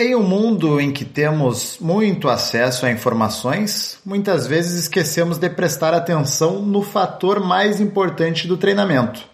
Em um mundo em que temos muito acesso a informações, muitas vezes esquecemos de prestar atenção no fator mais importante do treinamento: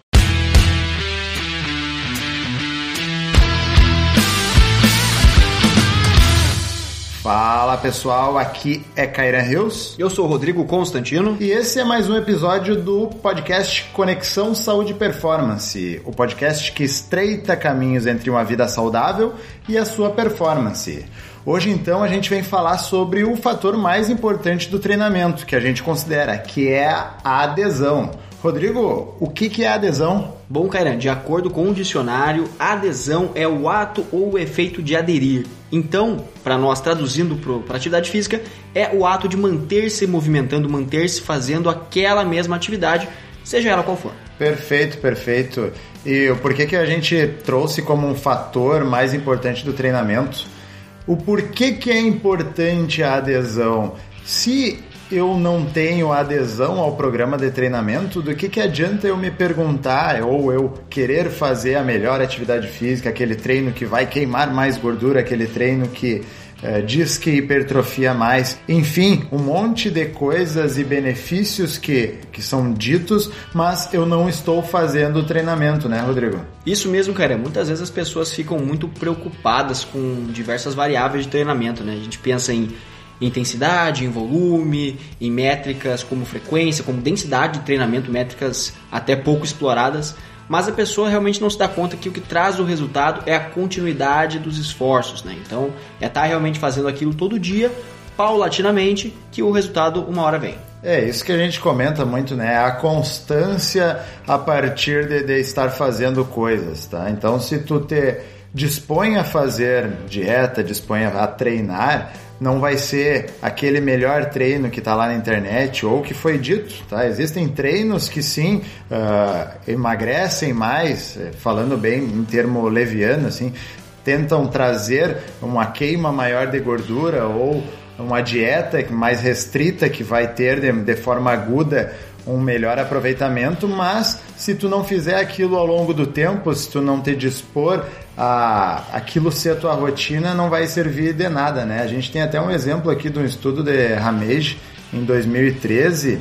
Fala pessoal, aqui é Kairan Rios. Eu sou o Rodrigo Constantino. E esse é mais um episódio do podcast Conexão Saúde e Performance, o podcast que estreita caminhos entre uma vida saudável e a sua performance. Hoje então a gente vem falar sobre o fator mais importante do treinamento que a gente considera, que é a adesão. Rodrigo, o que, que é adesão? Bom, Kairan, de acordo com o dicionário, adesão é o ato ou o efeito de aderir. Então, para nós traduzindo para atividade física, é o ato de manter-se movimentando, manter-se fazendo aquela mesma atividade, seja ela qual for. Perfeito, perfeito. E por que, que a gente trouxe como um fator mais importante do treinamento? O porquê que é importante a adesão? Se eu não tenho adesão ao programa de treinamento, do que, que adianta eu me perguntar ou eu querer fazer a melhor atividade física, aquele treino que vai queimar mais gordura, aquele treino que é, diz que hipertrofia mais, enfim, um monte de coisas e benefícios que, que são ditos, mas eu não estou fazendo o treinamento, né, Rodrigo? Isso mesmo, cara. Muitas vezes as pessoas ficam muito preocupadas com diversas variáveis de treinamento, né? A gente pensa em intensidade, em volume, em métricas como frequência, como densidade de treinamento, métricas até pouco exploradas, mas a pessoa realmente não se dá conta que o que traz o resultado é a continuidade dos esforços, né? Então, é estar tá realmente fazendo aquilo todo dia, paulatinamente, que o resultado uma hora vem. É, isso que a gente comenta muito, né? A constância a partir de, de estar fazendo coisas, tá? Então, se tu te dispõe a fazer dieta, dispõe a treinar, não vai ser aquele melhor treino que está lá na internet ou que foi dito, tá? Existem treinos que sim uh, emagrecem mais, eh, falando bem em termo leviano, assim, tentam trazer uma queima maior de gordura ou uma dieta mais restrita que vai ter de, de forma aguda um melhor aproveitamento, mas se tu não fizer aquilo ao longo do tempo, se tu não te dispor a aquilo ser a tua rotina, não vai servir de nada, né? A gente tem até um exemplo aqui de um estudo de Ramage em 2013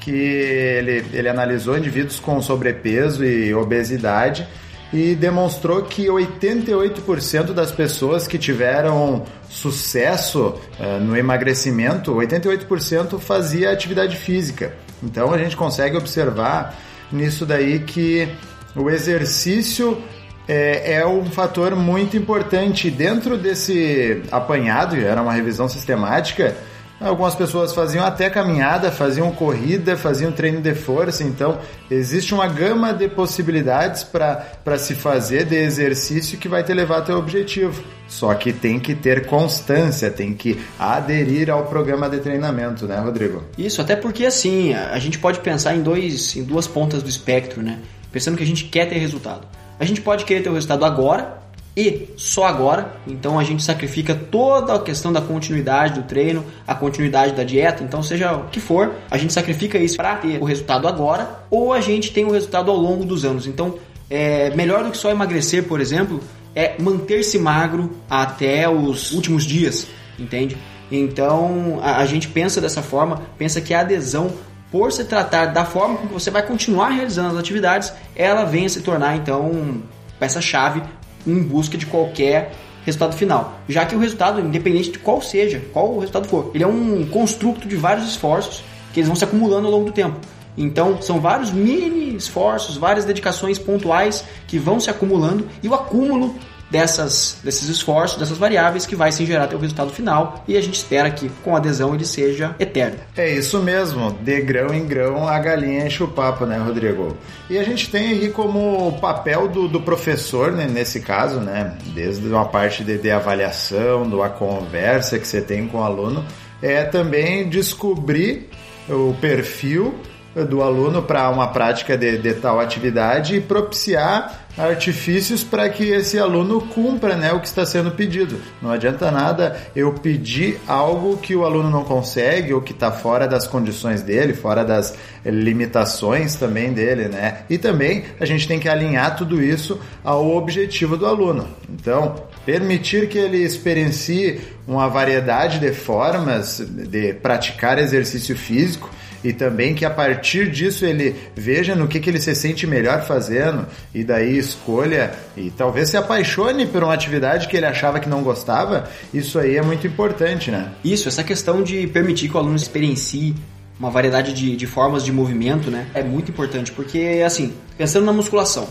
que ele, ele analisou indivíduos com sobrepeso e obesidade e demonstrou que 88% das pessoas que tiveram sucesso uh, no emagrecimento, 88% fazia atividade física. Então a gente consegue observar nisso daí que o exercício é, é, um fator muito importante. Dentro desse apanhado, era uma revisão sistemática, algumas pessoas faziam até caminhada, faziam corrida, faziam treino de força. Então, existe uma gama de possibilidades para se fazer de exercício que vai te levar até o objetivo. Só que tem que ter constância, tem que aderir ao programa de treinamento, né, Rodrigo? Isso, até porque assim, a gente pode pensar em, dois, em duas pontas do espectro, né? Pensando que a gente quer ter resultado. A gente pode querer ter o resultado agora e só agora, então a gente sacrifica toda a questão da continuidade do treino, a continuidade da dieta, então seja o que for, a gente sacrifica isso para ter o resultado agora ou a gente tem o resultado ao longo dos anos. Então, é melhor do que só emagrecer, por exemplo, é manter-se magro até os últimos dias, entende? Então a, a, gente pensa dessa forma, pensa que a adesão, por se tratar da forma como você vai continuar realizando as atividades, ela vem a se tornar então peça-chave em busca de qualquer resultado final. Já que o resultado, independente de qual seja, qual o resultado for, ele é um construto de vários esforços que eles vão se acumulando ao longo do tempo. Então, são vários mini esforços, várias dedicações pontuais que vão se acumulando e o acúmulo dessas, desses esforços, dessas variáveis que vai se gerar até o resultado final e a gente espera que com a adesão ele seja eterno. É isso mesmo, de grão em grão a galinha enche o papo, né, Rodrigo? E a gente tem aí como papel do, do professor, né, nesse caso, né, desde uma parte de, de avaliação, da conversa que você tem com o aluno, é também descobrir o perfil do aluno para uma prática de, de, tal atividade e propiciar artifícios para que esse aluno cumpra né, o que está sendo pedido. Não adianta nada eu pedir algo que o aluno não consegue ou que está fora das condições dele, fora das limitações também dele, né? E também a gente tem que alinhar tudo isso ao objetivo do aluno. Então, permitir que ele experiencie uma variedade de formas de praticar exercício físico e também que a partir disso ele veja no que, que ele se sente melhor fazendo e daí escolha e talvez se apaixone por uma atividade que ele achava que não gostava, isso aí é muito importante, né? Isso, essa questão de permitir que o aluno experiencie uma variedade de, de formas de movimento, né? É muito importante, porque assim, pensando na musculação,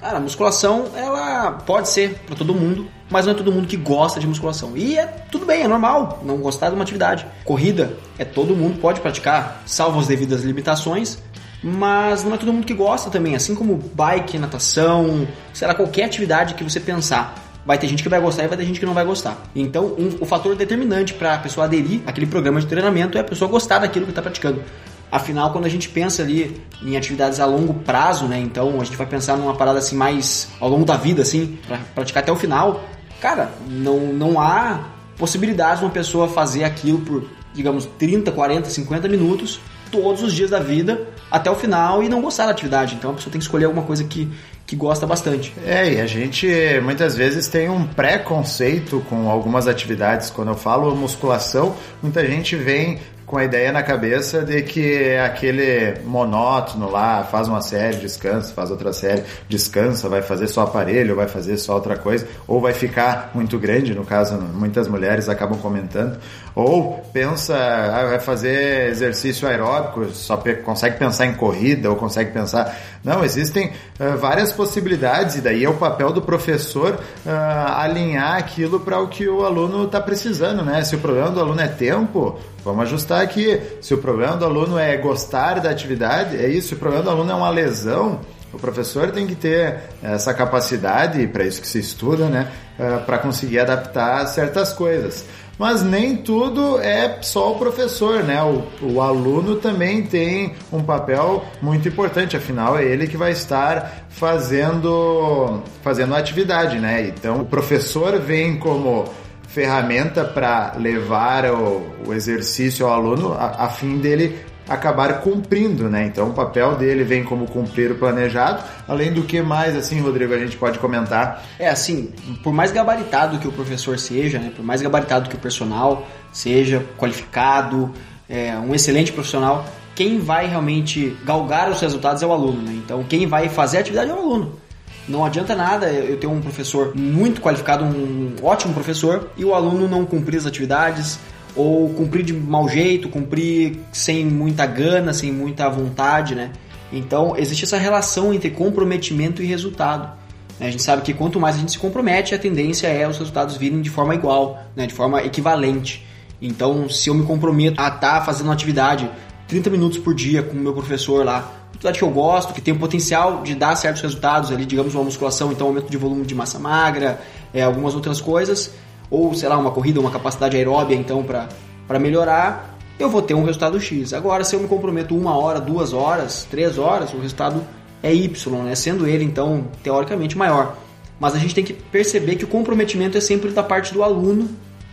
Cara, a musculação, ela pode ser para todo mundo, mas não é todo mundo que gosta de musculação. E é tudo bem, é normal não gostar de uma atividade. Corrida é todo mundo pode praticar, salvo as devidas limitações, mas não é todo mundo que gosta também, assim como bike, natação, sei lá, qualquer atividade que você pensar. Vai ter gente que vai gostar e vai ter gente que não vai gostar. Então, um, o fator determinante para a pessoa aderir àquele programa de treinamento é a pessoa gostar daquilo que está praticando. Afinal, quando a gente pensa ali em atividades a longo prazo, né? Então a gente vai pensar numa parada assim mais ao longo da vida, assim, para praticar até o final. Cara, não, não há possibilidade de uma pessoa fazer aquilo por, digamos, 30, 40, 50 minutos todos os dias da vida até o final e não gostar da atividade. Então a pessoa tem que escolher alguma coisa que, que gosta bastante. É, e a gente muitas vezes tem um preconceito com algumas atividades. Quando eu falo musculação, muita gente vem com a ideia na cabeça de que é aquele monótono lá, faz uma série, descansa, faz outra série, descansa, vai fazer só aparelho, vai fazer só outra coisa, ou vai ficar muito grande, no caso, muitas mulheres acabam comentando, ou pensa, ah, vai fazer exercício aeróbico, só consegue pensar em corrida, ou consegue pensar. Não, existem uh, várias possibilidades, e daí é o papel do professor uh, alinhar aquilo para o que o aluno está precisando, né? Se o problema do aluno é tempo, Vamos ajustar aqui. Se o problema do aluno é gostar da atividade, é isso. Se o problema do aluno é uma lesão, o professor tem que ter essa capacidade, para isso que se estuda, né, eh, para conseguir adaptar certas coisas. Mas nem tudo é só o professor, né? O, o aluno também tem um papel muito importante, afinal é ele que vai estar fazendo fazendo a atividade, né? Então o professor vem como ferramenta para levar o, o, exercício ao aluno a, a, fim dele acabar cumprindo, né? Então o papel dele vem como cumprir o planejado, além do que mais, assim, Rodrigo, a gente pode comentar? É assim, por mais gabaritado que o professor seja, né? Por mais gabaritado que o personal seja, qualificado, é, um excelente profissional, quem vai realmente galgar os resultados é o aluno, né? Então quem vai fazer a atividade é o aluno. Não adianta nada eu ter um professor muito qualificado, um ótimo professor, e o aluno não cumprir as atividades, ou cumprir de mau jeito, cumprir sem muita gana, sem muita vontade, né? Então, existe essa relação entre comprometimento e resultado. Né? A gente sabe que quanto mais a gente se compromete, a tendência é os resultados virem de forma igual, né? de forma equivalente. Então, se eu me comprometo a estar tá fazendo uma atividade 30 minutos por dia com o meu professor lá, atividade que eu gosto, que tem o potencial de dar certos resultados ali, digamos uma musculação, então aumento de volume de massa magra, é, algumas outras coisas, ou sei lá, uma corrida, uma capacidade aeróbia então para melhorar, eu vou ter um resultado X. Agora, se eu me comprometo uma hora, duas horas, três horas, o resultado é Y, né? sendo ele então teoricamente maior. Mas a gente tem que perceber que o comprometimento é sempre da parte do aluno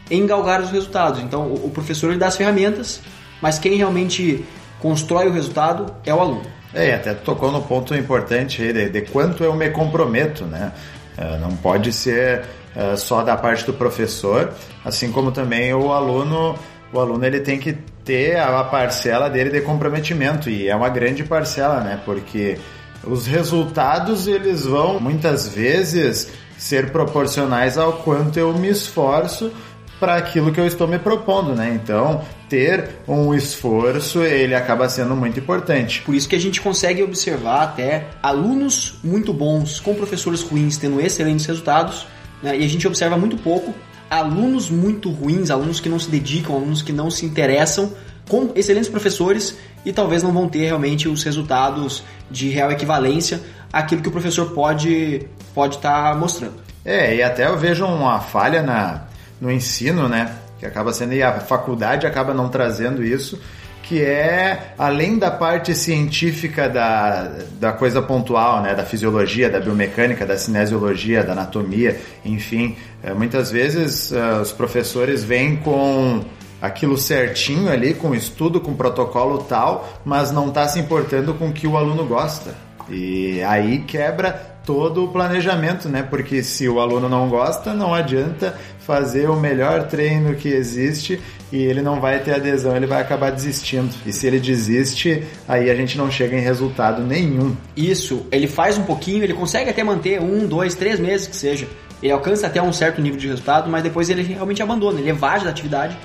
em galgar os resultados. Então, o professor ele dá as ferramentas, mas quem realmente constrói o resultado é o aluno. É, até tocou no ponto importante aí de, de quanto eu me comprometo, né? Uh, não pode ser uh, só da parte do professor, assim como também o aluno, o aluno ele tem que ter a parcela dele de comprometimento e é uma grande parcela, né? Porque os resultados eles vão muitas vezes ser proporcionais ao quanto eu me esforço para aquilo que eu estou me propondo, né? Então, ter um esforço, ele acaba sendo muito importante. Por isso que a gente consegue observar até alunos muito bons com professores ruins tendo excelentes resultados, né? e a gente observa muito pouco alunos muito ruins, alunos que não se dedicam, alunos que não se interessam com excelentes professores e talvez não vão ter realmente os resultados de real equivalência àquilo que o professor pode pode estar tá mostrando. É, e até eu vejo uma falha na no ensino, né? Que acaba sendo, e a faculdade acaba não trazendo isso, que é além da parte científica da, da coisa pontual, né, da fisiologia, da biomecânica, da cinesiologia, da anatomia, enfim, é, muitas vezes uh, os professores vêm com aquilo certinho ali, com estudo, com protocolo tal, mas não está se importando com o que o aluno gosta. E aí quebra todo o planejamento, né? Porque se o aluno não gosta, não adianta fazer o melhor treino que existe e ele não vai ter adesão, ele vai acabar desistindo. E se ele desiste, aí a gente não chega em resultado nenhum. Isso, ele faz um pouquinho, ele consegue até manter um, dois, três meses que seja. Ele alcança até um certo nível de resultado, mas depois ele realmente abandona, ele evade da atividade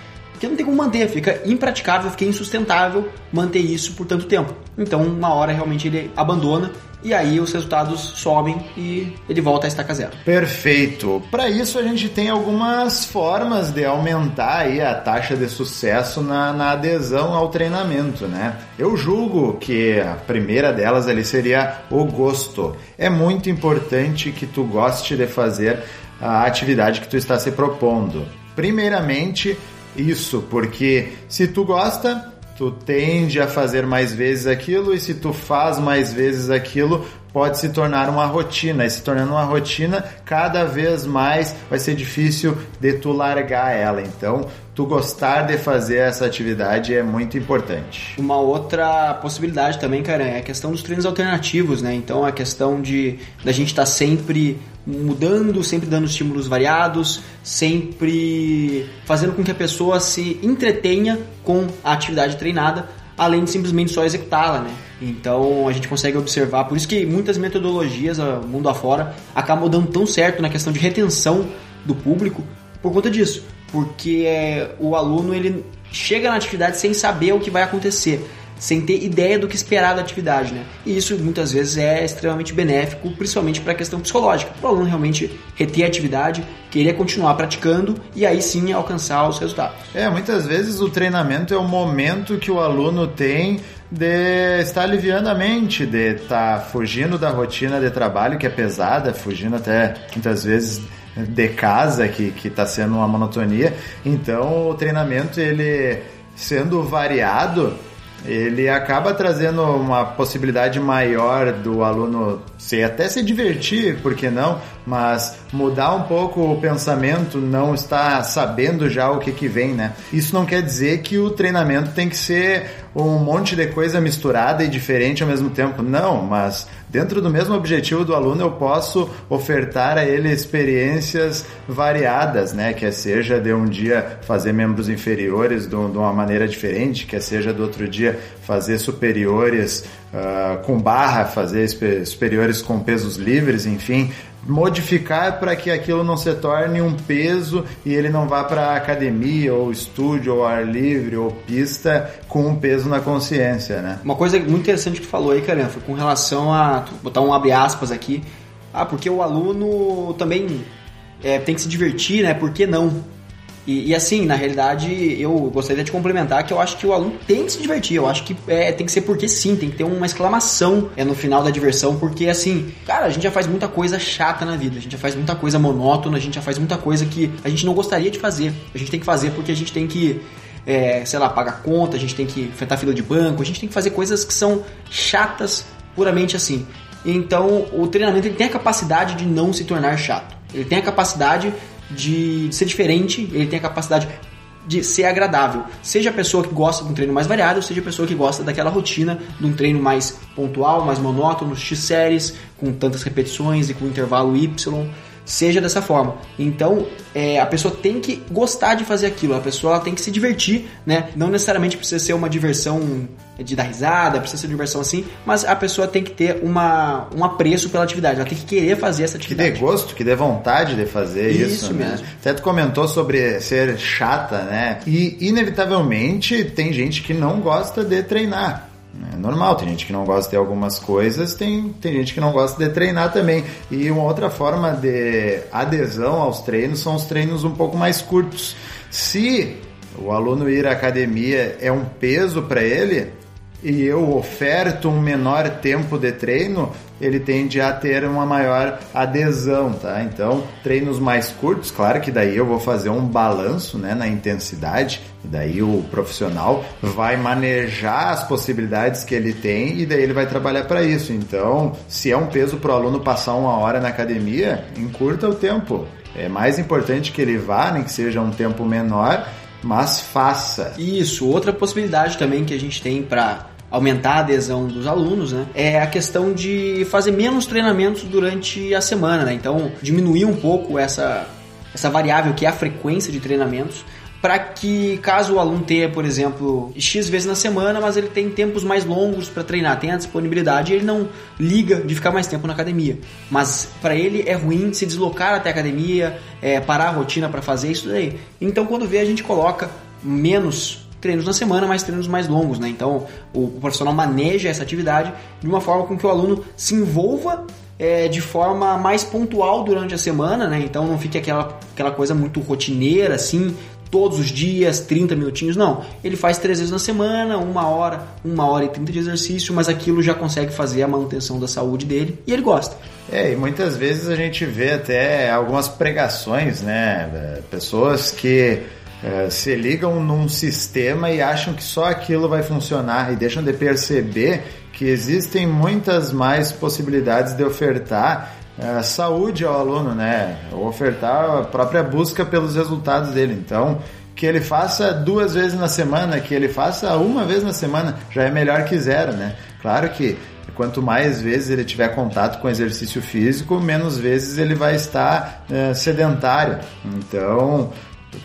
porque não tem como manter, fica impraticável, fica insustentável manter isso por tanto tempo. Então, uma hora realmente ele abandona e aí os resultados sobem e ele volta a estaca zero. Perfeito. Para isso a gente tem algumas formas de aumentar aí a taxa de sucesso na, na, adesão ao treinamento, né? Eu julgo que a primeira delas ali seria o gosto. É muito importante que tu goste de fazer a atividade que tu está se propondo. Primeiramente, isso, porque se tu gosta, tu tende a fazer mais vezes aquilo e se tu faz mais vezes aquilo, pode se tornar uma rotina. E se tornando uma rotina, cada vez mais vai ser difícil de tu largar ela. Então, tu gostar de fazer essa atividade é muito importante. Uma outra possibilidade também, cara, é a questão dos treinos alternativos, né? Então, a questão de da gente estar tá sempre mudando, sempre dando estímulos variados, sempre fazendo com que a pessoa se entretenha com a atividade treinada, além de simplesmente só executá-la, né? Então a gente consegue observar, por isso que muitas metodologias mundo afora acabam dando tão certo na questão de retenção do público por conta disso, porque é, o aluno ele chega na atividade sem saber o que vai acontecer sem ter ideia do que esperar da atividade, né? E isso muitas vezes é extremamente benéfico, principalmente para a questão psicológica, para o aluno realmente reter a atividade, querer continuar praticando e aí sim alcançar os resultados. É, muitas vezes o treinamento é o momento que o aluno tem de estar aliviando a mente, de estar fugindo da rotina de trabalho que é pesada, fugindo até muitas vezes de casa que está sendo uma monotonia. Então o treinamento ele sendo variado ele acaba trazendo uma possibilidade maior do aluno se até se divertir, por que não? Mas mudar um pouco o pensamento, não estar sabendo já o que, que vem, né? Isso não quer dizer que o treinamento tem que ser um monte de coisa misturada e diferente ao mesmo tempo. Não, mas dentro do mesmo objetivo do aluno eu posso ofertar a ele experiências variadas, né? Que seja de um dia fazer membros inferiores de uma maneira diferente, que seja do outro dia fazer superiores uh, com barra, fazer superiores com pesos livres, enfim, modificar para que aquilo não se torne um peso e ele não vá para academia ou estúdio ou ar livre ou pista com um peso na consciência, né? Uma coisa muito interessante que tu falou aí, Caramba, foi com relação a botar um abre aspas aqui. Ah, porque o aluno também é, tem que se divertir, né? Por que não? E, e, assim, na realidade, eu gostaria de complementar que eu acho que o aluno tem que se divertir. Eu acho que é, tem que ser porque sim, tem que ter uma exclamação é, no final da diversão, porque assim, cara, a gente já faz muita coisa chata na vida, a gente já faz muita coisa monótona, a gente já faz muita coisa que a gente não gostaria de fazer. A gente tem que fazer porque a gente tem que. É, sei lá, pagar conta, a gente tem que enfrentar fila de banco, a gente tem que fazer coisas que são chatas puramente assim. Então, o treinamento ele tem a capacidade de não se tornar chato. Ele tem a capacidade de ser diferente, ele tem a capacidade de ser agradável. Seja a pessoa que gosta de um treino mais variado, seja a pessoa que gosta daquela rotina de um treino mais pontual, mais monótono, X séries, com tantas repetições e com intervalo Y seja dessa forma. Então, é, a pessoa tem que gostar de fazer aquilo, a pessoa tem que se divertir, né? Não necessariamente precisa ser uma diversão de dar risada, precisa ser uma diversão assim, mas a pessoa tem que ter uma, um apreço pela atividade, ela tem que querer fazer essa atividade. Que dê gosto, que dê vontade de fazer isso, isso né? mesmo. Até tu comentou sobre ser chata, né? E inevitavelmente tem gente que não gosta de treinar. É normal, tem gente que não gosta de algumas coisas, tem, tem gente que não gosta de treinar também. E uma outra forma de adesão aos treinos são os treinos um pouco mais curtos. Se o aluno ir à academia é um peso para ele, e eu oferto um menor tempo de treino, ele tende a ter uma maior adesão, tá? Então, treinos mais curtos, claro que daí eu vou fazer um balanço, né, na intensidade, daí o profissional vai manejar as possibilidades que ele tem e daí ele vai trabalhar para isso. Então, se é um peso para o aluno passar uma hora na academia, encurta o tempo. É mais importante que ele vá, nem que seja um tempo menor, mas faça. Isso, outra possibilidade também que a gente tem para aumentar a adesão dos alunos, né, é a questão de fazer menos treinamentos durante a semana, né? Então, diminuir um pouco essa, essa variável que é a frequência de treinamentos para que caso o aluno tenha, por exemplo, X vezes na semana, mas ele tem tempos mais longos para treinar, tem a disponibilidade, ele não liga de ficar mais tempo na academia. Mas para ele é ruim se deslocar até a academia, é, parar a rotina para fazer isso daí. Então quando vê a gente coloca menos treinos na semana, mas treinos mais longos, né? Então o, o profissional maneja essa atividade de uma forma com que o aluno se envolva é, de forma mais pontual durante a semana, né? Então não fique aquela, aquela coisa muito rotineira, assim, todos os dias, 30 minutinhos, não. Ele faz três vezes na semana, uma hora, uma hora e 30 de exercício, mas aquilo já consegue fazer a manutenção da saúde dele e ele gosta. É, e muitas vezes a gente vê até algumas pregações, né? Pessoas que é, se ligam num sistema e acham que só aquilo vai funcionar e deixam de perceber que existem muitas mais possibilidades de ofertar é, saúde ao aluno, né? Ofertar a própria busca pelos resultados dele. Então, que ele faça duas vezes na semana, que ele faça uma vez na semana, já é melhor que zero, né? Claro que quanto mais vezes ele tiver contato com exercício físico, menos vezes ele vai estar é, sedentário. Então,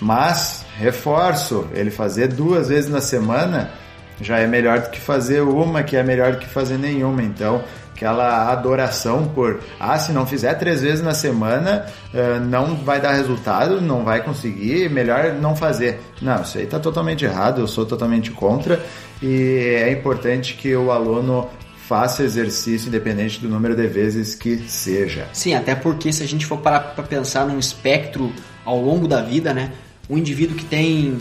mas reforço, ele fazer duas vezes na semana já é melhor do que fazer uma, que é melhor do que fazer nenhuma. Então, aquela adoração por ah, se não fizer três vezes na semana, uh, não vai dar resultado, não vai conseguir, melhor não fazer. Não, isso aí está totalmente errado, eu sou totalmente contra e é importante que o aluno faça exercício independente do número de vezes que seja. Sim, até porque se a gente for parar para pensar num espectro ao longo da vida, né? Um indivíduo que tem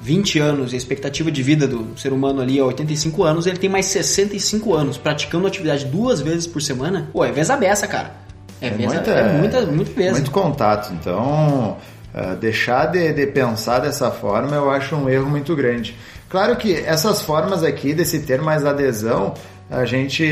20 anos e a expectativa de vida do ser humano ali é 85 anos, ele tem mais 65 anos praticando atividade duas vezes por semana, pô, é vez a beça, cara. É, é, vez muita, é muita, muito vez. Muito contato. Então, uh, deixar de, de pensar dessa forma eu acho um erro muito grande. Claro que essas formas aqui, desse ter mais adesão, a gente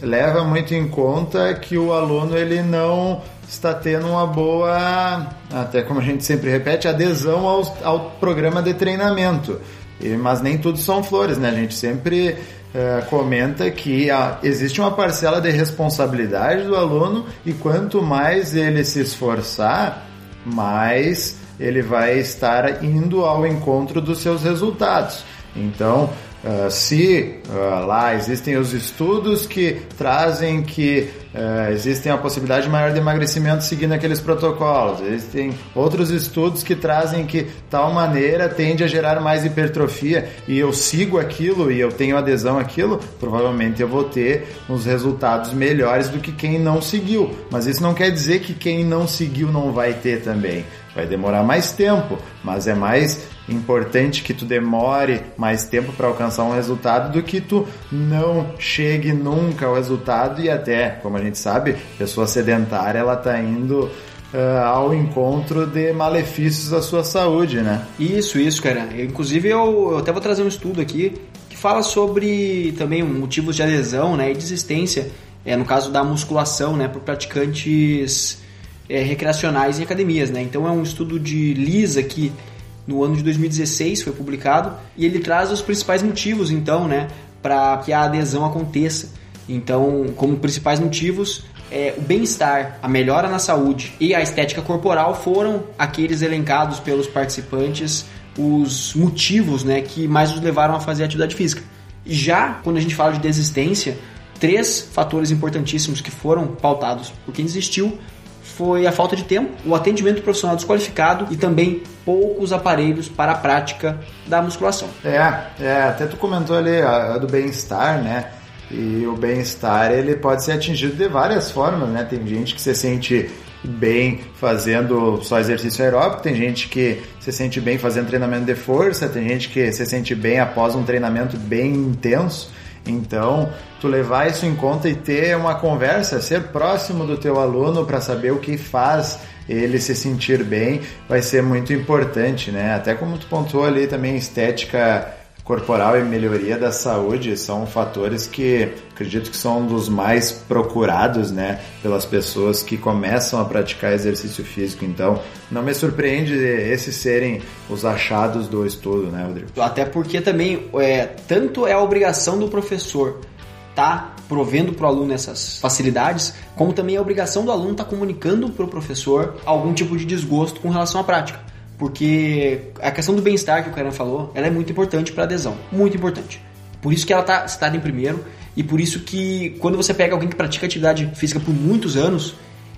leva muito em conta que o aluno ele não está tendo uma boa, até como a gente sempre repete, adesão ao, ao programa de treinamento. E, mas nem tudo são flores, né? A gente sempre uh, comenta que ah, existe uma parcela de responsabilidade do aluno e quanto mais ele se esforçar, mais ele vai estar indo ao encontro dos seus resultados. Então, Uh, se uh, lá existem os estudos que trazem que uh, existem a possibilidade maior de emagrecimento seguindo aqueles protocolos, existem outros estudos que trazem que tal maneira tende a gerar mais hipertrofia e eu sigo aquilo e eu tenho adesão àquilo, provavelmente eu vou ter uns resultados melhores do que quem não seguiu. Mas isso não quer dizer que quem não seguiu não vai ter também. Vai demorar mais tempo, mas é mais importante que tu demore mais tempo para alcançar um resultado do que tu não chegue nunca ao resultado e até, como a gente sabe, pessoa sedentária ela tá indo Uh, ao encontro de malefícios da sua saúde, né? Isso, isso, cara. Inclusive eu, eu, até vou trazer um estudo aqui que fala sobre também motivos de adesão, né, e desistência, é, no caso da musculação, né, por praticantes é, recreacionais em academias, né? Então é um estudo de Lisa que no ano de 2016 foi publicado e ele traz os principais motivos então, né, para que a adesão aconteça. Então, como principais motivos, é, o bem-estar, a melhora na saúde e a estética corporal foram aqueles elencados pelos participantes os motivos né, que mais os levaram a fazer atividade física. Já quando a gente fala de desistência, três fatores importantíssimos que foram pautados por quem desistiu foi a falta de tempo, o atendimento profissional desqualificado e também poucos aparelhos para a prática da musculação. É, é até tu comentou ali a, a do bem-estar, né? E o bem-estar ele pode ser atingido de várias formas, né? Tem gente que se sente bem fazendo só exercício aeróbico, tem gente que se sente bem fazendo treinamento de força, tem gente que se sente bem após um treinamento bem intenso. Então, tu levar isso em conta e ter uma conversa, ser próximo do teu aluno para saber o que faz ele se sentir bem, vai ser muito importante, né? Até como tu pontuou ali também estética corporal e melhoria da saúde são fatores que acredito que são um dos mais procurados, né, pelas pessoas que começam a praticar exercício físico. Então, não me surpreende esses serem os achados do estudo, né, Rodrigo? Até porque também é, tanto é a obrigação do professor tá provendo para o aluno essas facilidades, como também é a obrigação do aluno estar tá comunicando para o professor algum tipo de desgosto com relação à prática porque a questão do bem-estar que o Karen falou, ela é muito importante para adesão, muito importante. Por isso que ela está citada em primeiro e por isso que quando você pega alguém que pratica atividade física por muitos anos,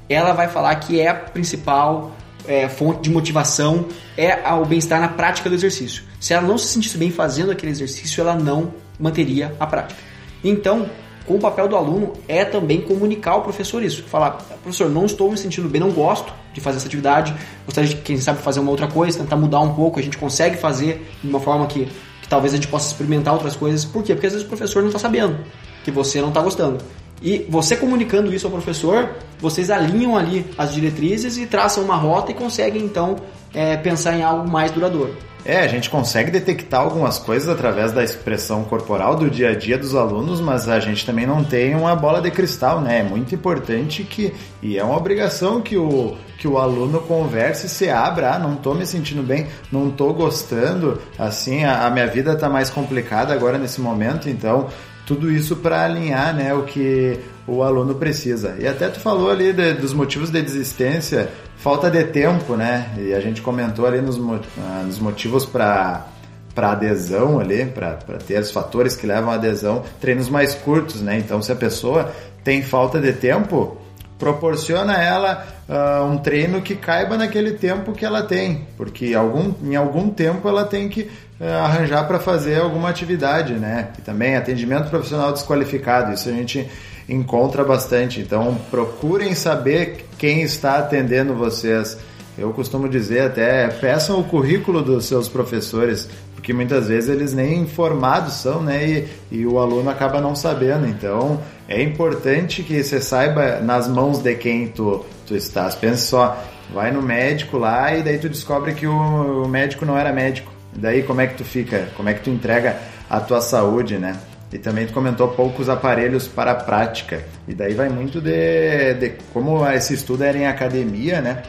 ela vai falar que é a principal é, fonte de motivação é o bem-estar na prática do exercício. Se ela não se sentisse bem fazendo aquele exercício, ela não manteria a prática. Então, com o papel do aluno é também comunicar ao professor isso. Falar, professor, não estou me sentindo bem, não gosto de fazer essa atividade, gostaria de, quem sabe, fazer uma outra coisa, tentar mudar um pouco, a gente consegue fazer de uma forma que, que talvez a gente possa experimentar outras coisas. Por quê? Porque às vezes o professor não está sabendo que você não está gostando. E você comunicando isso ao professor, vocês alinham ali as diretrizes e traçam uma rota e conseguem então é, pensar em algo mais duradouro. É, a gente consegue detectar algumas coisas através da expressão corporal do dia a dia dos alunos, mas a gente também não tem uma bola de cristal, né? É muito importante que, e é uma obrigação que o, que o aluno converse e se abra, ah, não tô me sentindo bem, não tô gostando, assim, a, a minha vida tá mais complicada agora nesse momento, então tudo isso para alinhar, né, o que o aluno precisa. E até tu falou ali de, dos motivos de desistência, falta de tempo, né? E a gente comentou ali nos, ah, nos motivos para para adesão ali, para ter os fatores que levam à adesão, treinos mais curtos, né? Então, se a pessoa tem falta de tempo, proporciona ela uh, um treino que caiba naquele tempo que ela tem, porque algum, em algum tempo ela tem que uh, arranjar para fazer alguma atividade, né? E também atendimento profissional desqualificado, isso a gente encontra bastante. Então procurem saber quem está atendendo vocês. Eu costumo dizer até, peçam o currículo dos seus professores, porque muitas vezes eles nem informados são, né? E, e o aluno acaba não sabendo. Então é importante que você saiba nas mãos de quem tu, tu estás. Pense só, vai no médico lá e daí tu descobre que o, o médico não era médico. Daí como é que tu fica? Como é que tu entrega a tua saúde, né? E também tu comentou poucos aparelhos para a prática. E daí vai muito de, de como esse estudo era em academia, né?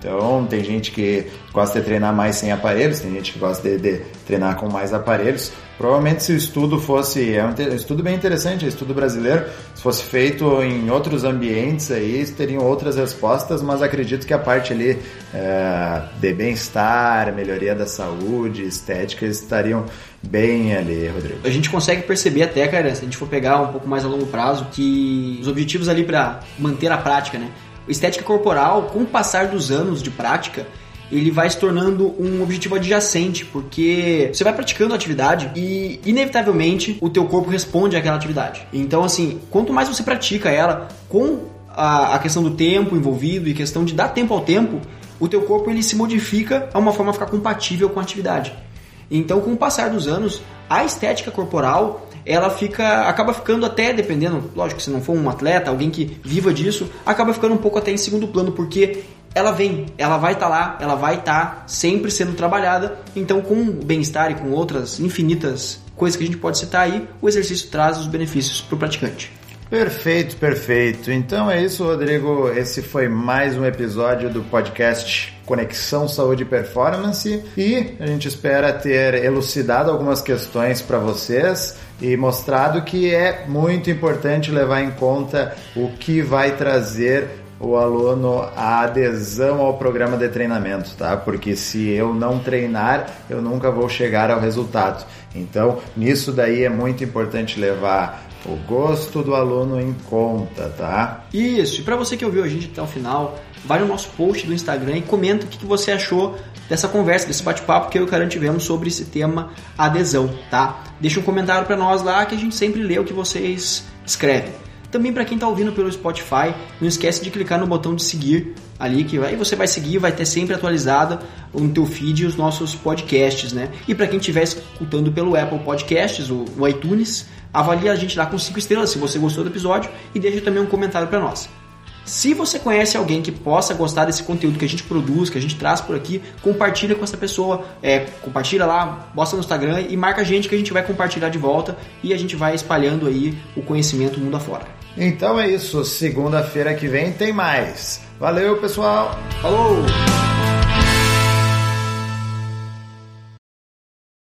Então, tem gente que gosta de treinar mais sem aparelhos, tem gente que gosta de, de treinar com mais aparelhos. Provavelmente, se o estudo fosse. É um estudo bem interessante, é um estudo brasileiro. Se fosse feito em outros ambientes aí, teriam outras respostas, mas acredito que a parte ali é, de bem-estar, melhoria da saúde, estética, estariam bem ali, Rodrigo. A gente consegue perceber até, cara, se a gente for pegar um pouco mais a longo prazo, que os objetivos ali para manter a prática, né? Estética corporal, com o passar dos anos de prática, ele vai se tornando um objetivo adjacente, porque você vai praticando a atividade e inevitavelmente o teu corpo responde àquela atividade. Então assim, quanto mais você pratica ela com a, a questão do tempo envolvido e questão de dar tempo ao tempo, o teu corpo ele se modifica a uma forma a ficar compatível com a atividade. Então, com o passar dos anos, a estética corporal ela fica acaba ficando até dependendo, lógico, se não for um atleta, alguém que viva disso, acaba ficando um pouco até em segundo plano, porque ela vem, ela vai estar tá lá, ela vai estar tá sempre sendo trabalhada. Então, com o bem-estar e com outras infinitas coisas que a gente pode citar aí, o exercício traz os benefícios para o praticante. Perfeito, perfeito. Então é isso, Rodrigo. Esse foi mais um episódio do podcast Conexão Saúde e Performance e a gente espera ter elucidado algumas questões para vocês e mostrado que é muito importante levar em conta o que vai trazer o aluno a adesão ao programa de treinamento, tá? Porque se eu não treinar, eu nunca vou chegar ao resultado. Então, nisso daí é muito importante levar o gosto do aluno em conta, tá? Isso, e para você que ouviu a gente até o final, vai no nosso post do Instagram e comenta o que você achou dessa conversa, desse bate-papo que eu e o Karen tivemos sobre esse tema adesão, tá? Deixa um comentário para nós lá que a gente sempre lê o que vocês escrevem. Também para quem está ouvindo pelo Spotify, não esquece de clicar no botão de seguir ali, que aí você vai seguir, vai ter sempre atualizada no teu feed os nossos podcasts, né? E para quem estiver escutando pelo Apple Podcasts, o, o iTunes, avalie a gente lá com 5 estrelas se você gostou do episódio e deixe também um comentário para nós. Se você conhece alguém que possa gostar desse conteúdo que a gente produz, que a gente traz por aqui, compartilha com essa pessoa, é, compartilha lá, posta no Instagram e marca a gente que a gente vai compartilhar de volta e a gente vai espalhando aí o conhecimento mundo afora. Então é isso, segunda-feira que vem tem mais. Valeu, pessoal. Falou!